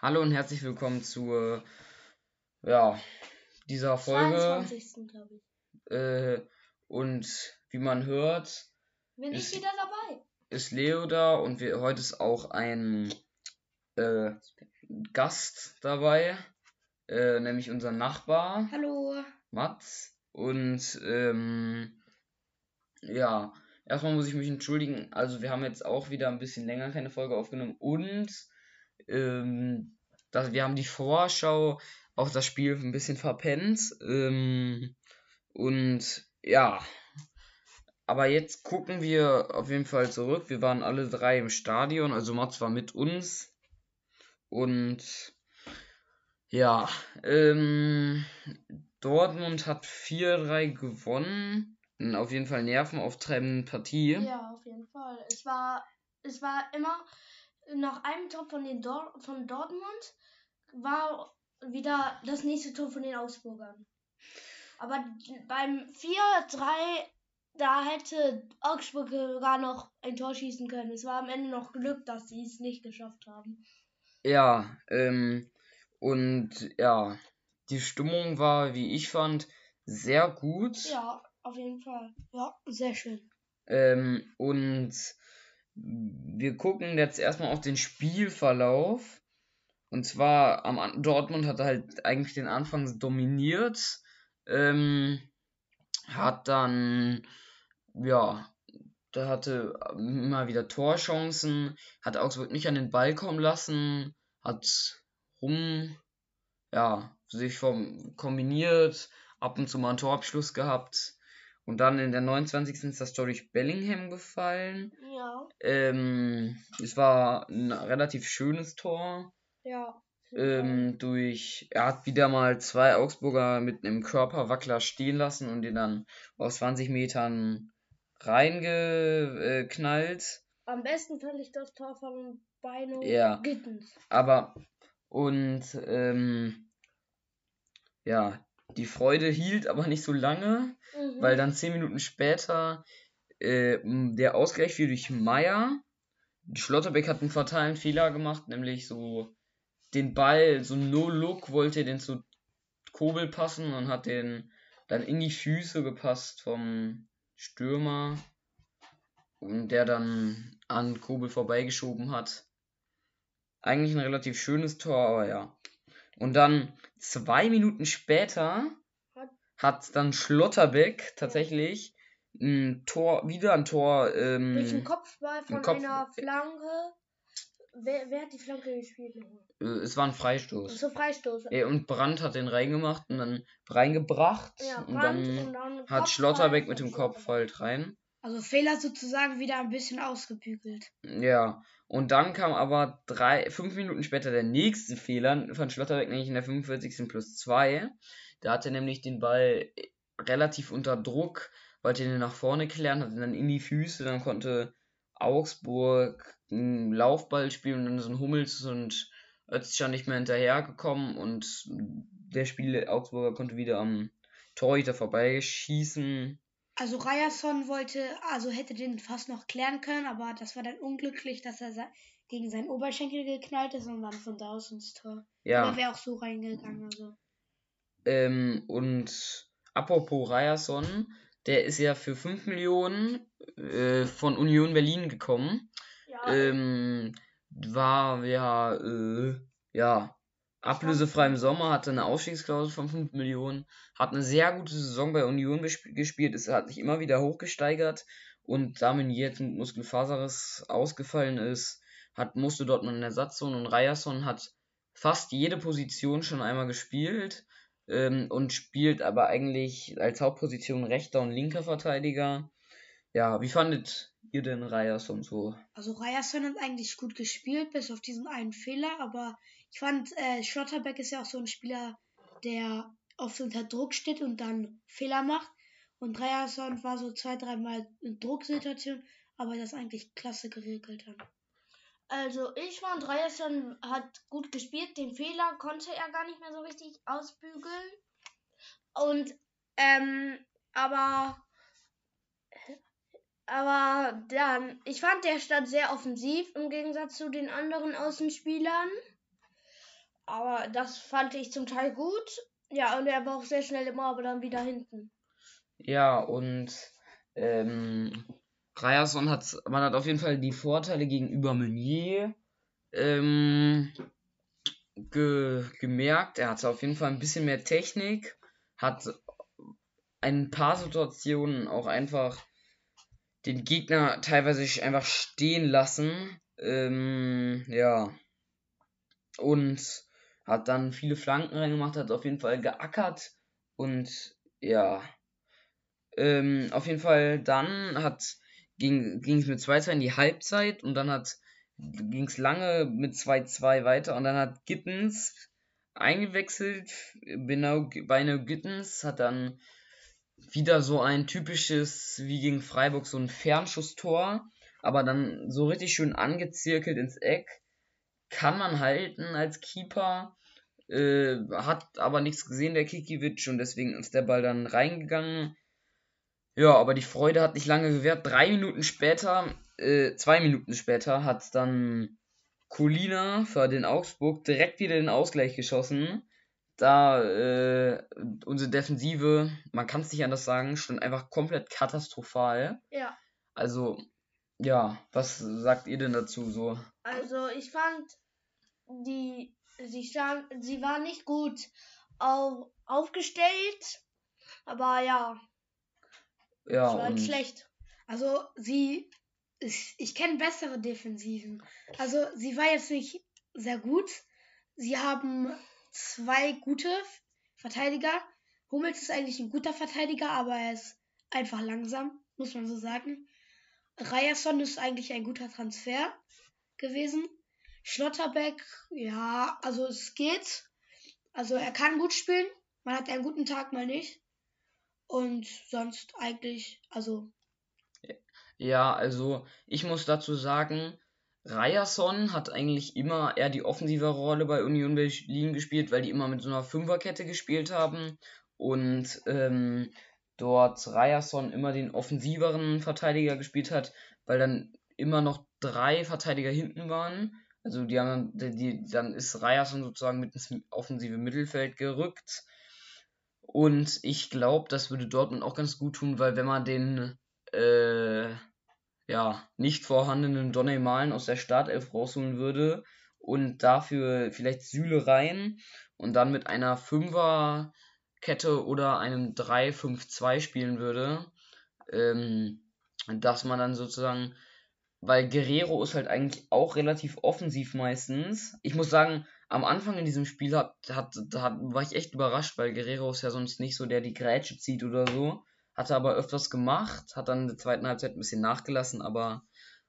Hallo und herzlich willkommen zur ja, dieser Folge. 22. glaube ich. Äh, und wie man hört, Bin Ist- ich wieder dabei? ist Leo da und wir, heute ist auch ein äh, Gast dabei, äh, nämlich unser Nachbar Hallo. Mats. Und ähm, ja, erstmal muss ich mich entschuldigen. Also wir haben jetzt auch wieder ein bisschen länger keine Folge aufgenommen und ähm, das, wir haben die Vorschau auf das Spiel ein bisschen verpennt. Ähm, und ja, aber jetzt gucken wir auf jeden Fall zurück. Wir waren alle drei im Stadion, also Mats war mit uns. Und ja, ähm, Dortmund hat 4-3 gewonnen. Auf jeden Fall nervenauftreibende Partie. Ja, auf jeden Fall. Es war, es war immer nach einem Tor von, den Dor von Dortmund war wieder das nächste Tor von den Augsburgern. Aber beim 4-3, da hätte Augsburg sogar noch ein Tor schießen können. Es war am Ende noch Glück, dass sie es nicht geschafft haben. Ja, ähm, und ja, die Stimmung war, wie ich fand, sehr gut. Ja, auf jeden Fall. Ja, sehr schön. Ähm, und wir gucken jetzt erstmal auf den Spielverlauf. Und zwar am Dortmund hat halt eigentlich den Anfang dominiert. Ähm, hat dann, ja, da hatte immer wieder Torchancen, hat Augsburg nicht an den Ball kommen lassen, hat rum, ja, sich vom kombiniert, ab und zu mal einen Torabschluss gehabt. Und dann in der 29. ist das Tor durch Bellingham gefallen. Ja, Ähm, es war ein relativ schönes Tor. ja. Ähm, durch, er hat wieder mal zwei Augsburger mit einem Körperwackler stehen lassen und den dann aus 20 Metern reingeknallt. Am besten fand ich das Tor von Beino Ja. Gittens. Aber, und, ähm, ja, die Freude hielt aber nicht so lange, Mhm. weil dann 10 Minuten später äh, der Ausgleich fiel durch Meier. Schlotterbeck hat einen fatalen Fehler gemacht, nämlich so den Ball, so No-Look, wollte den zu Kobel passen und hat den dann in die Füße gepasst vom Stürmer und der dann an Kobel vorbeigeschoben hat. Eigentlich ein relativ schönes Tor, aber ja. Und dann zwei Minuten später Hat- dann Schlotterbeck tatsächlich ein Tor, wieder ein Tor, Durch einen ähm, Kopfball von Kopf- einer Flanke. Wer, wer hat die Flanke gespielt? äh, es war ein Freistoß. So Freistoß. Und Brandt hat den reingemacht und dann reingebracht Ja, und Brandt dann und dann hat Schlotterbeck mit dem Kopf halt rein. Also Fehler sozusagen wieder ein bisschen ausgebügelt. Ja, und dann kam aber drei, fünf Minuten später der nächste Fehler von Schlotterbeck, nämlich in der 45. plus 2. Da hat er nämlich den Ball äh, relativ unter Druck, wollte ihn nach vorne klären, hat ihn dann in die Füße, dann konnte Augsburg einen Laufball spielen und dann sind Hummels und Özcan nicht mehr hinterhergekommen und der Spieler Augsburger konnte wieder am Torhüter vorbeischießen. Also Ryerson wollte, also hätte den fast noch klären können, aber das war dann unglücklich, dass er gegen seinen Oberschenkel geknallt ist und dann von da aus ins Tor. Ja. Er wäre auch so reingegangen. Also. Ähm, und apropos Ryerson, der ist ja für 5 Millionen äh, von Union Berlin gekommen. Ja, Ähm, war ja, äh, ja, ablösefrei im Sommer, hatte eine Aufstiegsklausel von 5 Millionen, hat eine sehr gute Saison bei Union gespielt, es hat sich immer wieder hochgesteigert und da jetzt mit Muskelfaserriss ausgefallen ist, hat, musste dort einen Ersatz holen und Ryerson hat fast jede Position schon einmal gespielt ähm, und spielt aber eigentlich als Hauptposition rechter und linker Verteidiger. Ja, wie fandet ihr denn Ryerson so? Also Ryerson hat eigentlich gut gespielt, bis auf diesen einen Fehler, aber ich fand, äh, Schlotterbeck ist ja auch so ein Spieler, der oft unter Druck steht und dann Fehler macht. Und Ryerson war so zwei, dreimal in Drucksituation, aber das eigentlich klasse geregelt hat. also ich fand, Ryerson hat gut gespielt. Den Fehler konnte er gar nicht mehr so richtig ausbügeln. Und, ähm, aber, aber dann, ich fand, der stand sehr offensiv im Gegensatz zu den anderen Außenspielern. Aber das fand ich zum Teil gut. Ja, und er war auch sehr schnell immer, aber dann wieder hinten. Ja, und ähm, Ryerson hat, man hat auf jeden Fall die Vorteile gegenüber Meunier ähm, ge, gemerkt. Er hatte auf jeden Fall ein bisschen mehr Technik, hat ein paar Situationen auch einfach den Gegner teilweise einfach stehen lassen. Ähm, ja. Und hat dann viele Flanken reingemacht, hat auf jeden Fall geackert und ja. Ähm, auf jeden Fall dann hat ging es mit 2-2 in die Halbzeit und dann hat ging es lange mit 2-2 weiter und dann hat Gittens eingewechselt. Genau, Beine Gittens hat dann wieder so ein typisches, wie gegen Freiburg, so ein Fernschusstor, aber dann so richtig schön angezirkelt ins Eck. Kann man halten als Keeper. Äh, hat aber nichts gesehen, der Kikiewicz, und deswegen ist der Ball dann reingegangen. Ja, aber die Freude hat nicht lange gewährt. Drei Minuten später, äh, zwei Minuten später, hat dann Colina für den Augsburg direkt wieder den Ausgleich geschossen. Da äh, unsere Defensive, man kann es nicht anders sagen, stand einfach komplett katastrophal. Ja. Also, ja, was sagt ihr denn dazu so? Also ich fand die sie stand sie war nicht gut auf, aufgestellt, aber ja, Ja, es war halt schlecht. Also sie, ich, ich kenne bessere Defensiven. Also sie war jetzt nicht sehr gut. Sie haben zwei gute Verteidiger. Hummels ist eigentlich ein guter Verteidiger, aber er ist einfach langsam, muss man so sagen. Ryerson ist eigentlich ein guter Transfer gewesen. Schlotterbeck, ja, also es geht. Also er kann gut spielen. Man hat einen guten Tag, mal nicht. Und sonst eigentlich, also Ja, also ich muss dazu sagen, Ryerson hat eigentlich immer eher die offensive Rolle bei Union Berlin gespielt, weil die immer mit so einer Fünferkette gespielt haben und ähm, dort Ryerson immer den offensiveren Verteidiger gespielt hat, weil dann immer noch drei Verteidiger hinten waren. Also die haben die, die, dann ist Ryerson sozusagen mit ins offensive Mittelfeld gerückt. Und ich glaube, das würde Dortmund auch ganz gut tun, weil wenn man den äh, ja, nicht vorhandenen Donny Malen aus der Startelf rausholen würde und dafür vielleicht Süle rein und dann mit einer Fünferkette oder einem 3-5-2 spielen würde, ähm, dass man dann sozusagen, weil Guerrero ist halt eigentlich auch relativ offensiv meistens. Ich muss sagen, am Anfang in diesem Spiel hat, hat, hat, war ich echt überrascht, weil Guerrero ist ja sonst nicht so, der die Grätsche zieht oder so. Hat er aber öfters gemacht, hat dann in der zweiten Halbzeit ein bisschen nachgelassen, aber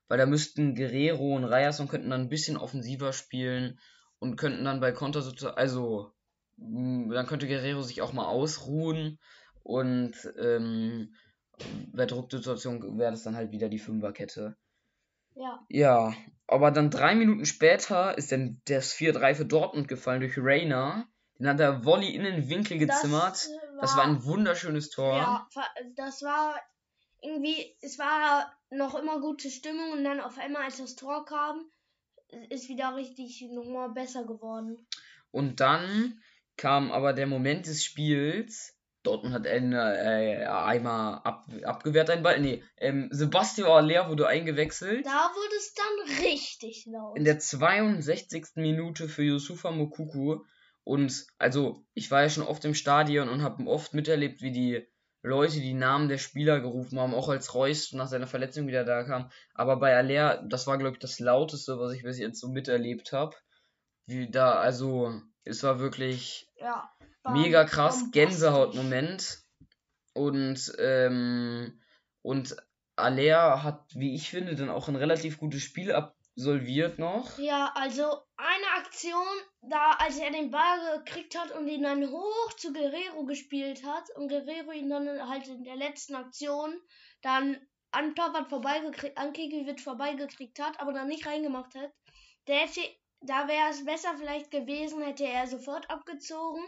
weil da müssten Guerrero und Reyes und könnten dann ein bisschen offensiver spielen und könnten dann bei Konter sozusagen, also dann könnte Guerrero sich auch mal ausruhen und ähm, bei Drucksituation wäre das dann halt wieder die Fünferkette. Ja, Ja, aber dann drei Minuten später ist dann das 4-3 für Dortmund gefallen durch Reina. Den hat der Volley in den Winkel gezimmert. Das, äh, Das war ein wunderschönes Tor. Ja, fa- das war irgendwie, es war noch immer gute Stimmung und dann auf einmal, als das Tor kam, ist wieder richtig nochmal besser geworden. Und dann kam aber der Moment des Spiels. Dortmund hat einen, äh, einmal ab, abgewehrt einen Ball. Nee, ähm, Sebastian Aller wurde eingewechselt. Da wurde es dann richtig laut. In der 62. Minute für Yusufa Mokuku. Und also, ich war ja schon oft im Stadion und habe oft miterlebt, wie die Leute die Namen der Spieler gerufen haben, auch als Reus nach seiner Verletzung wieder da kam. Aber bei Aller, das war, glaube ich, das lauteste, was ich bis jetzt so miterlebt habe. Wie da, also, es war wirklich ja, war mega krass. Gänsehautmoment. Und, ähm, und Aller hat, wie ich finde, dann auch ein relativ gutes Spiel absolviert noch. Ja, also eine Aktion, da als er den Ball gekriegt hat und ihn dann hoch zu Guerrero gespielt hat und Guerrero ihn dann halt in der letzten Aktion dann an Torwart vorbeigekriegt, an Kikiewicz vorbeigekriegt hat, aber dann nicht reingemacht hat. Der hätte, da wäre es besser vielleicht gewesen, hätte er sofort abgezogen,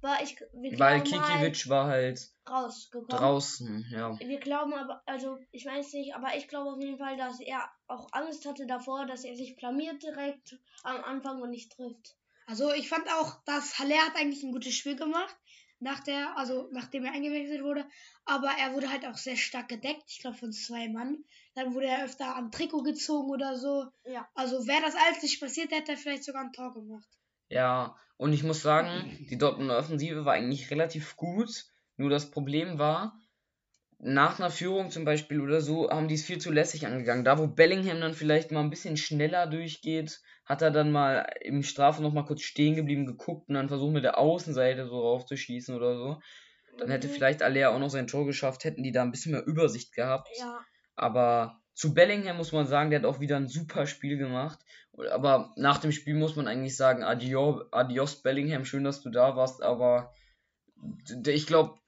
weil ich, wir Weil halt Kikiewicz war halt rausgekommen. draußen, ja. Wir glauben aber, also ich weiß nicht, aber ich glaube auf jeden Fall, dass er auch Angst hatte davor, dass er sich blamiert direkt am Anfang und nicht trifft. Also ich fand auch, dass Haller hat eigentlich ein gutes Spiel gemacht, nach der, also nachdem er eingewechselt wurde, aber er wurde halt auch sehr stark gedeckt, ich glaube von zwei Mann. Dann wurde er öfter am Trikot gezogen oder so. Ja. Also wäre das alles nicht passiert, hätte er vielleicht sogar ein Tor gemacht. Ja, und ich muss sagen, die Dortmunder Offensive war eigentlich relativ gut. Nur das Problem war, nach einer Führung zum Beispiel oder so, haben die es viel zu lässig angegangen. Da, wo Bellingham dann vielleicht mal ein bisschen schneller durchgeht, hat er dann mal im Strafe noch mal kurz stehen geblieben, geguckt und dann versucht mit der Außenseite so raufzuschießen oder so. Dann hätte Mhm. vielleicht Alea auch noch sein Tor geschafft, hätten die da ein bisschen mehr Übersicht gehabt. Ja. Aber zu Bellingham muss man sagen, der hat auch wieder ein super Spiel gemacht. Aber nach dem Spiel muss man eigentlich sagen, adios, adios Bellingham, schön, dass du da warst. Aber ich glaube,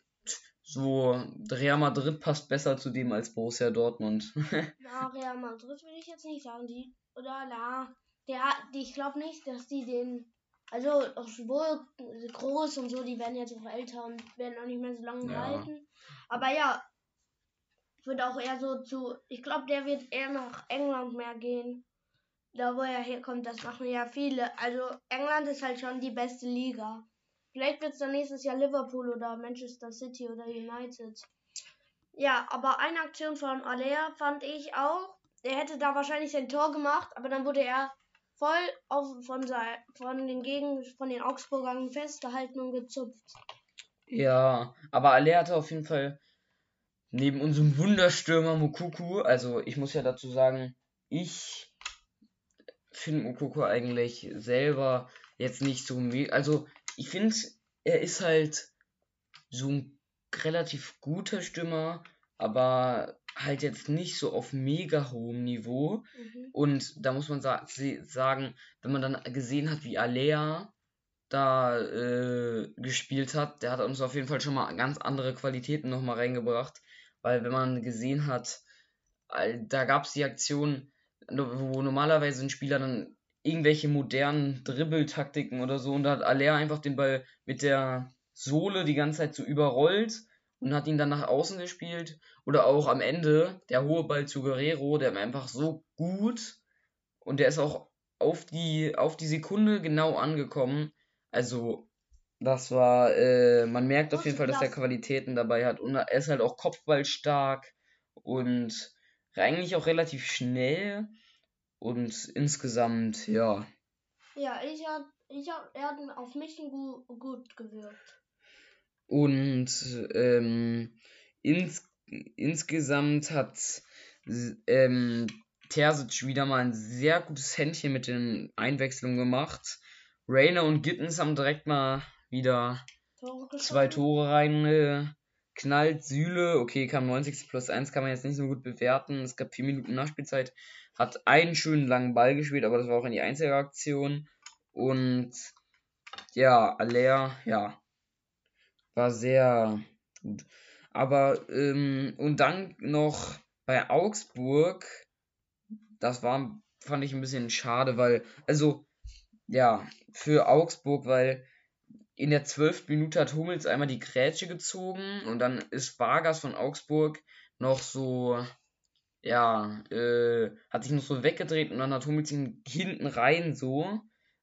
so Real Madrid passt besser zu dem als Borussia Dortmund. Na, Real Madrid würde ich jetzt nicht sagen. Die, oder na, der, die, ich glaube nicht, dass die den. Also, obwohl groß und so, die werden jetzt auch älter und werden auch nicht mehr so lange Ja. halten. Aber ja, würde auch eher so zu. Ich glaube, der wird eher nach England mehr gehen. Da, wo er herkommt, das machen ja viele. Also, England ist halt schon die beste Liga. Vielleicht wird es dann nächstes Jahr Liverpool oder Manchester City oder United. Ja, aber eine Aktion von Alea fand ich auch. Er hätte da wahrscheinlich sein Tor gemacht, aber dann wurde er voll auf, von, sei- von den Gegen von den Augsburgern festgehalten und gezupft. Ja, aber Alea hatte auf jeden Fall neben unserem Wunderstürmer Mukuku, also ich muss ja dazu sagen, ich finde Mukuku eigentlich selber jetzt nicht so also ich finde, er ist halt so ein relativ guter Stürmer, aber halt jetzt nicht so auf mega hohem Niveau. Mhm. Und da muss man sa sagen, wenn man dann gesehen hat, wie Alea da äh, gespielt hat, der hat uns auf jeden Fall schon mal ganz andere Qualitäten nochmal reingebracht. Weil wenn man gesehen hat, da gab es die Aktion, wo normalerweise ein Spieler dann irgendwelche modernen Dribbeltaktiken oder so und da hat Alea einfach den Ball mit der Sohle die ganze Zeit so überrollt und hat ihn dann nach außen gespielt. Oder auch am Ende der hohe Ball zu Guerrero, der war einfach so gut und der ist auch auf die, auf die Sekunde genau angekommen. Also, das war, äh, man merkt auf jeden Fall, dass er. Qualitäten dabei hat und er ist halt auch kopfballstark und eigentlich auch relativ schnell und insgesamt, ja. Ja, ich hab, ich hab, er hat auf mich gu gut gewirkt. Und ähm, ins, insgesamt hat ähm, Terzic wieder mal ein sehr gutes Händchen mit den Einwechslungen gemacht. Rayner und Gittens haben direkt mal wieder Tore zwei. Tore rein äh, knallt. Süle, okay, kam 90. plus 1, kann man jetzt nicht so gut bewerten. Es gab vier Minuten Nachspielzeit. Hat einen schönen langen Ball gespielt, aber das war auch in die einzige Aktion. Und ja, Aller, ja, war sehr gut. Aber, ähm, und dann noch bei Augsburg, das war, fand ich ein bisschen schade, weil, also, ja, für Augsburg, weil in der zwölften Minute hat Hummels einmal die Grätsche gezogen und dann ist Vargas von Augsburg noch so, ja, äh, hat sich noch so weggedreht und dann hat Hummels ihn hinten rein so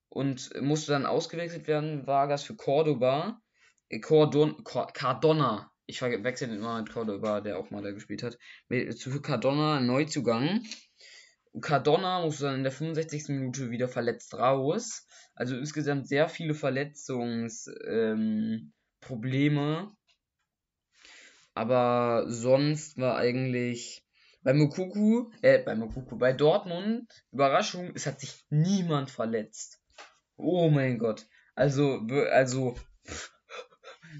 und musste dann ausgewechselt werden, Vargas für Cordoba, äh, Cordon, Cor- Cardona, ich verwechsel den immer mit Cordoba, der auch mal da gespielt hat, mit, für Cardona Neuzugang. Cardona musste dann in der 65. Minute wieder verletzt raus. Also insgesamt sehr viele Verletzungsprobleme. Ähm. Aber sonst war eigentlich bei Mokuku, äh, bei Mokuku, bei Dortmund, Überraschung, es hat sich niemand verletzt. Oh mein Gott. Also, also,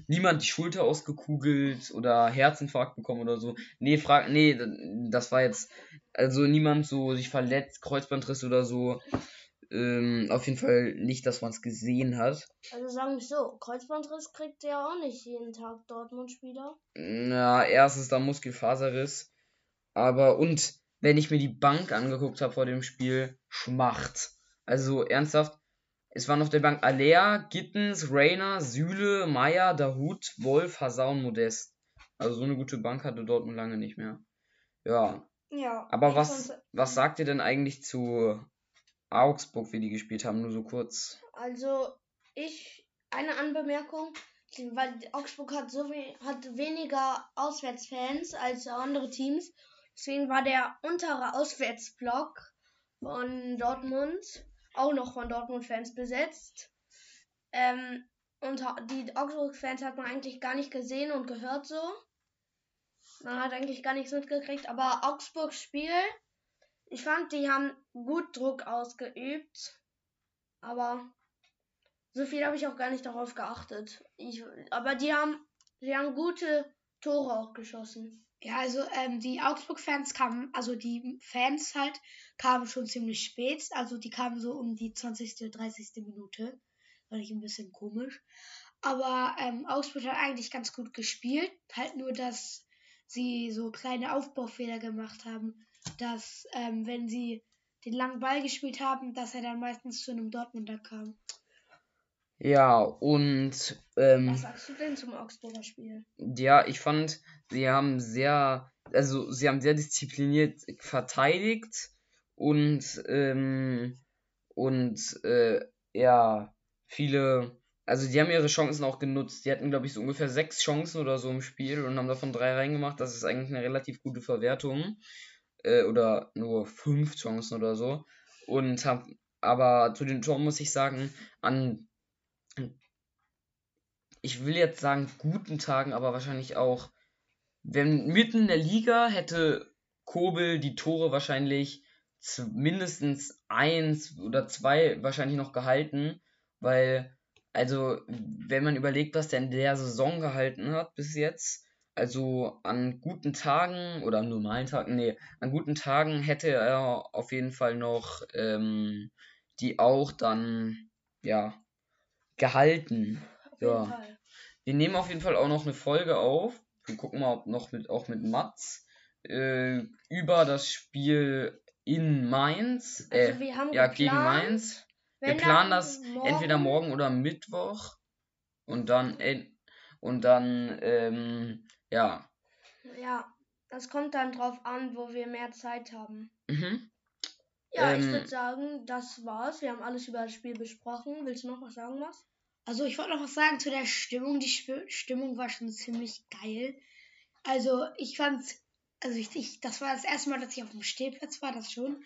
niemand die Schulter ausgekugelt oder Herzinfarkt bekommen oder so. Nee, frag, nee, das war jetzt, also niemand so sich verletzt, Kreuzbandriss oder so. Ähm, auf jeden Fall nicht, dass man es gesehen hat. Also sagen wir so, Kreuzbandriss kriegt er auch nicht jeden Tag Dortmund-Spieler. Na, erstens da Muskelfaserriss. Aber, und wenn ich mir die Bank angeguckt habe vor dem Spiel, Schmacht. Also ernsthaft, es waren auf der Bank Alea, Gittens, Rainer, Süle, Meier, Dahut, Wolf, Hasan, Modest. Also so eine gute Bank hatte Dortmund lange nicht mehr. Ja, Ja. aber was, fand's- was sagt ihr denn eigentlich zu Augsburg, wie die gespielt haben, nur so kurz. Also, ich, eine Anbemerkung, weil Augsburg hat so we hat weniger Auswärtsfans als andere Teams. Deswegen war der untere Auswärtsblock von Dortmund auch noch von Dortmund-Fans besetzt. Ähm, und die Augsburg-Fans hat man eigentlich gar nicht gesehen und gehört so. Man hat eigentlich gar nichts mitgekriegt, aber Augsburgs Spiel, ich fand, die haben gut Druck ausgeübt. Aber so viel habe ich auch gar nicht darauf geachtet. Ich, aber die haben, die haben gute Tore auch geschossen. Ja, also ähm, die Augsburg-Fans kamen, also die Fans halt, kamen schon ziemlich spät. Also die kamen so um die 20., 30. Minute. Fand ich ein bisschen komisch. Aber ähm, Augsburg hat eigentlich ganz gut gespielt. Halt nur, dass sie so kleine Aufbaufehler gemacht haben. Dass, ähm, wenn sie den langen Ball gespielt haben, dass er dann meistens zu einem Dortmunder kam. Ja, und. Ähm, Was sagst du denn zum Augsburger Spiel? Ja, ich fand, sie haben sehr. Also, sie haben sehr diszipliniert verteidigt und. Ähm, und. Äh, ja, viele. Also, die haben ihre Chancen auch genutzt. Die hatten, glaube ich, so ungefähr sechs Chancen oder so im Spiel und haben davon drei reingemacht. Das ist eigentlich eine relativ gute Verwertung. Äh, oder nur fünf Chancen oder so. Und haben. Aber zu den Toren muss ich sagen, an ich will jetzt sagen guten Tagen, aber wahrscheinlich auch, wenn mitten in der Liga hätte Kobel die Tore wahrscheinlich mindestens eins oder zwei wahrscheinlich noch gehalten, weil, also, wenn man überlegt, was der in der Saison gehalten hat bis jetzt, also an guten Tagen oder an normalen Tagen, nee, an guten Tagen hätte er auf jeden Fall noch ähm, die auch dann, ja, gehalten. Auf Ja. Wir nehmen auf jeden Fall auch noch eine Folge auf. Wir gucken mal, ob noch mit, auch mit Mats äh, über das Spiel in Mainz. Äh, Also wir haben ja, geplant, gegen Mainz. Wir planen das entweder morgen oder Mittwoch. Und dann, äh, und dann, ähm, ja. Ja, das kommt dann drauf an, wo wir mehr Zeit haben. Mhm. Ja, ich Ähm, würde sagen, das war's. Wir haben alles über das Spiel besprochen. Willst du noch was sagen, was? Also ich wollte noch was sagen zu der Stimmung. Die Stimmung war schon ziemlich geil. Also ich fand, also ich, ich, das war das erste Mal, dass ich auf dem Stehplatz war, das schon.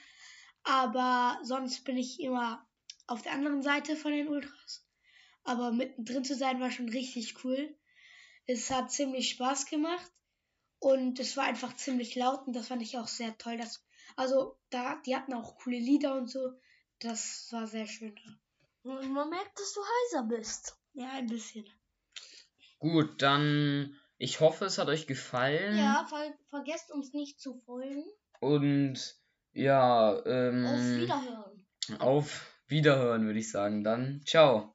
Aber sonst bin ich immer auf der anderen Seite von den Ultras. Aber mittendrin zu sein war schon richtig cool. Es hat ziemlich Spaß gemacht und es war einfach ziemlich laut und das fand ich auch sehr toll. Dass, also da, die hatten auch coole Lieder und so. Das war sehr schön. Und man merkt, dass du heiser bist. Ja, ein bisschen. Gut, dann, ich hoffe, es hat euch gefallen. Ja, ver vergesst uns nicht zu folgen. Und, ja, ähm, Auf Wiederhören. Auf Wiederhören, würde ich sagen. Dann, ciao.